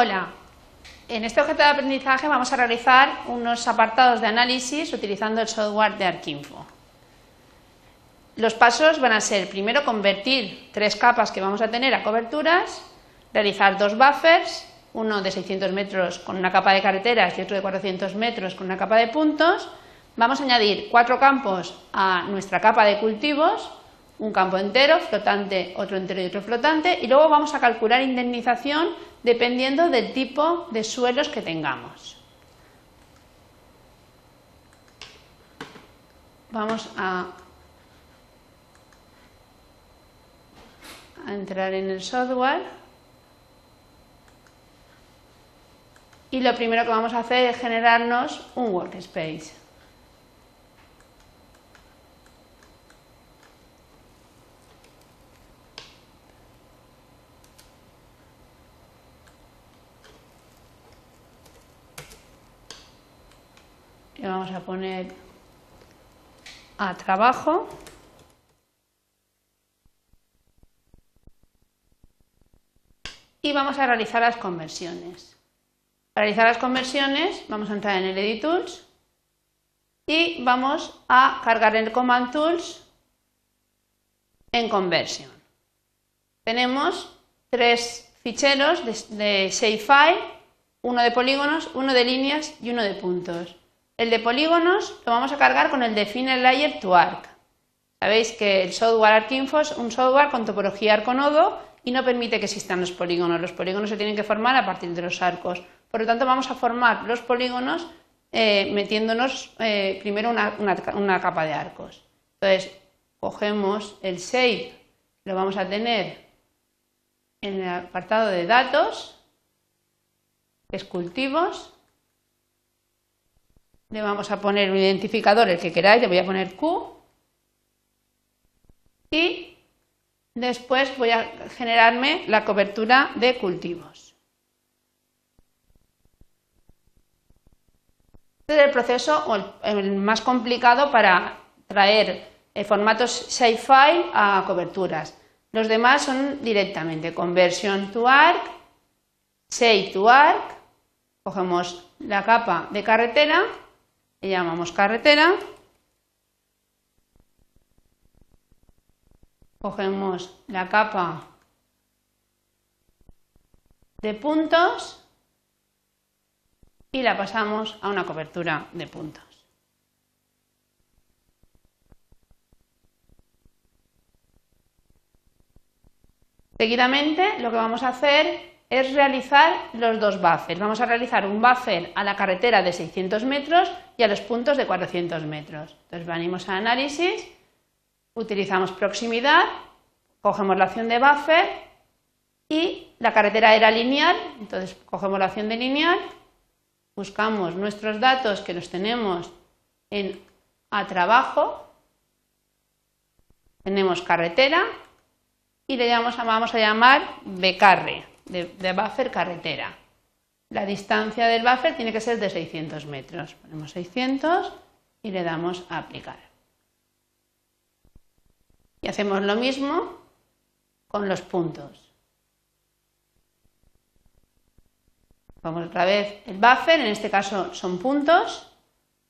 Hola, en este objeto de aprendizaje vamos a realizar unos apartados de análisis utilizando el software de Arquinfo. Los pasos van a ser primero convertir tres capas que vamos a tener a coberturas, realizar dos buffers, uno de 600 metros con una capa de carreteras y otro de 400 metros con una capa de puntos. Vamos a añadir cuatro campos a nuestra capa de cultivos, un campo entero, flotante, otro entero y otro flotante, y luego vamos a calcular indemnización dependiendo del tipo de suelos que tengamos. Vamos a, a entrar en el software y lo primero que vamos a hacer es generarnos un workspace. Le vamos a poner a trabajo. Y vamos a realizar las conversiones. Para realizar las conversiones vamos a entrar en el Edit Tools y vamos a cargar el Command Tools en Conversion. Tenemos tres ficheros de, de uno de polígonos, uno de líneas y uno de puntos. El de polígonos lo vamos a cargar con el Define Layer to Arc. Sabéis que el software ArcInfo es un software con topología arco-nodo y no permite que existan los polígonos. Los polígonos se tienen que formar a partir de los arcos. Por lo tanto, vamos a formar los polígonos eh, metiéndonos eh, primero una, una, capa de arcos. Entonces, cogemos el shape, lo vamos a tener en el apartado de datos, que es cultivos, le vamos a poner un identificador, el que queráis, le voy a poner Q. Y después voy a generarme la cobertura de cultivos. Este es el proceso más complicado para traer formatos shapefile a coberturas. Los demás son directamente conversion to arc, shape to arc, cogemos la capa de carretera le llamamos carretera. Cogemos la capa de puntos y la pasamos a una cobertura de puntos. Seguidamente lo que vamos a hacer es realizar los dos buffers. Vamos a realizar un buffer a la carretera de 600 metros y a los puntos de 400 metros. Entonces venimos a análisis, utilizamos proximidad, cogemos la opción de buffer y la carretera era lineal, entonces cogemos la opción de lineal, buscamos nuestros datos que los tenemos en a trabajo, tenemos carretera y le vamos a llamar becarre de, buffer carretera. La distancia del buffer tiene que ser de 600 metros. Ponemos 600 y le damos a aplicar. Y hacemos lo mismo con los puntos. Vamos otra vez el buffer, en este caso son puntos.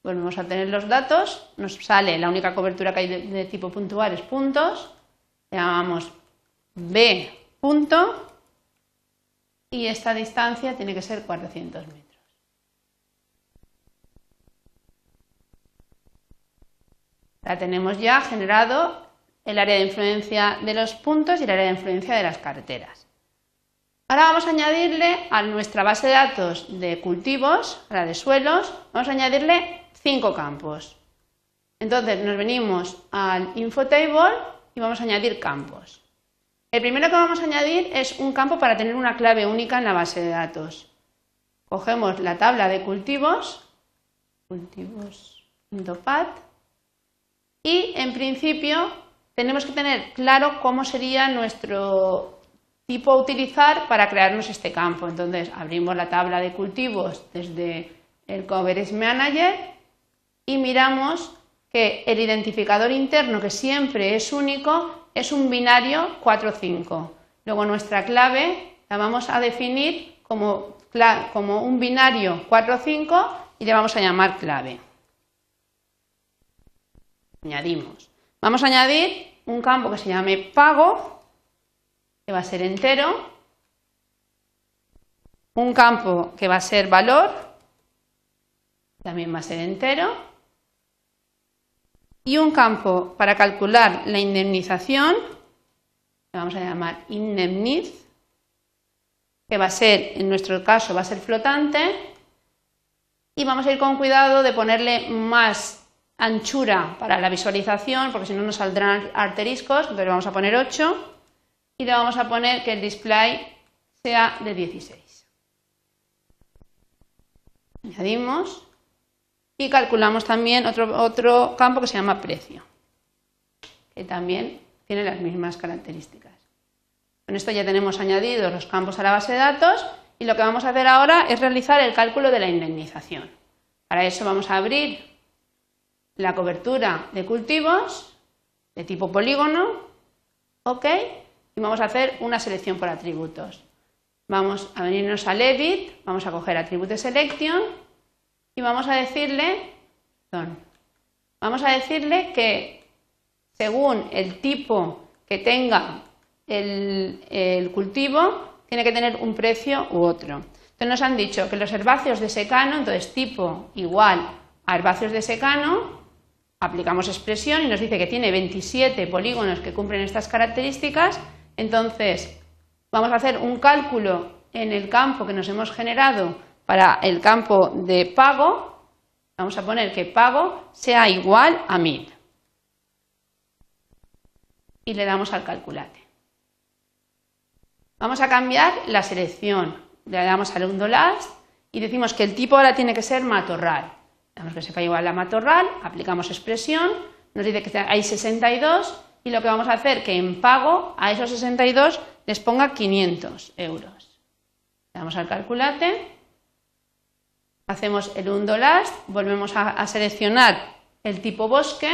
Volvemos a tener los datos. Nos sale la única cobertura que hay de, tipo puntual es puntos. Llamamos B punto y esta distancia tiene que ser 400 metros. La tenemos ya generado el área de influencia de los puntos y el área de influencia de las carreteras. Ahora vamos a añadirle a nuestra base de datos de cultivos, la de suelos, vamos a añadirle cinco campos. Entonces nos venimos al infotable y vamos a añadir campos. El primero que vamos a añadir es un campo para tener una clave única en la base de datos. Cogemos la tabla de cultivos, cultivos.pat, y en principio tenemos que tener claro cómo sería nuestro tipo a utilizar para crearnos este campo. Entonces abrimos la tabla de cultivos desde el Coverage Manager y miramos que el identificador interno, que siempre es único, es un binario 4-5. Luego nuestra clave la vamos a definir como como un binario 4 o 5 y le vamos a llamar clave. Añadimos. Vamos a añadir un campo que se llame pago, que va a ser entero, un campo que va a ser valor, también va a ser entero, y un campo para calcular la indemnización, que vamos a llamar indemniz, que va a ser, en nuestro caso, va a ser flotante, y vamos a ir con cuidado de ponerle más anchura para la visualización, porque si no nos saldrán arteriscos, entonces vamos a poner 8 y le vamos a poner que el display sea de 16. Añadimos y calculamos también otro, otro campo que se llama precio, que también tiene las mismas características. Con esto ya tenemos añadidos los campos a la base de datos y lo que vamos a hacer ahora es realizar el cálculo de la indemnización. Para eso vamos a abrir la cobertura de cultivos de tipo polígono, ¿ok? Y vamos a hacer una selección por atributos. Vamos a venirnos al edit, vamos a coger Attribute Selection y vamos a decirle, vamos a decirle que según el tipo que tenga el, el cultivo, tiene que tener un precio u otro. Entonces nos han dicho que los herbáceos de secano, entonces tipo igual a herbáceos de secano, aplicamos expresión y nos dice que tiene 27 polígonos que cumplen estas características, entonces vamos a hacer un cálculo en el campo que nos hemos generado para el campo de pago, vamos a poner que pago sea igual a 1000 y le damos al calculate. Vamos a cambiar la selección, le damos al undo last y decimos que el tipo ahora tiene que ser matorral. Damos que sepa igual a matorral, aplicamos expresión, nos dice que hay 62 y lo que vamos a hacer que en pago a esos 62 les ponga 500 euros. Le damos al calculate, hacemos el undo last, volvemos a, seleccionar el tipo bosque,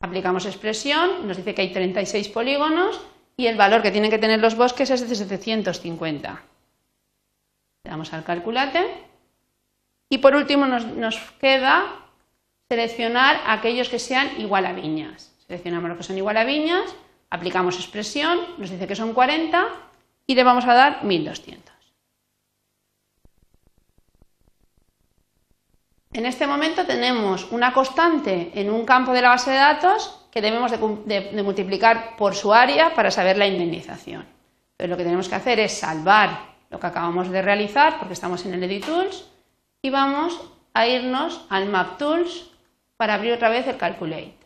aplicamos expresión, nos dice que hay 36 polígonos y el valor que tienen que tener los bosques es de 750. Le damos al calculate y por último nos, queda seleccionar aquellos que sean igual a viñas. Seleccionamos los que son igual a viñas, aplicamos expresión, nos dice que son 40 y le vamos a dar 1200. En este momento tenemos una constante en un campo de la base de datos que debemos de, multiplicar por su área para saber la indemnización. Pero lo que tenemos que hacer es salvar lo que acabamos de realizar, porque estamos en el Edit Tools, y vamos a irnos al Map Tools para abrir otra vez el Calculate.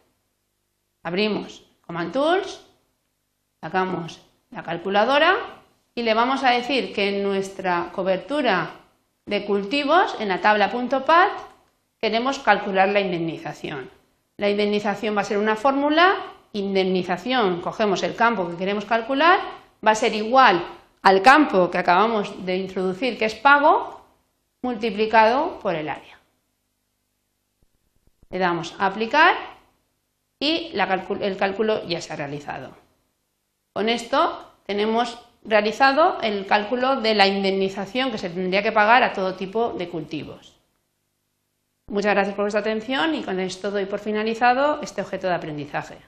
Abrimos Command Tools, sacamos la calculadora y le vamos a decir que en nuestra cobertura de cultivos, en la tabla.pat, queremos calcular la indemnización. La indemnización va a ser una fórmula, indemnización, cogemos el campo que queremos calcular, va a ser igual al campo que acabamos de introducir, que es pago, multiplicado por el área. Le damos a aplicar y el cálculo ya se ha realizado. Con esto tenemos realizado el cálculo de la indemnización que se tendría que pagar a todo tipo de cultivos. Muchas gracias por vuestra atención y con esto doy por finalizado este objeto de aprendizaje.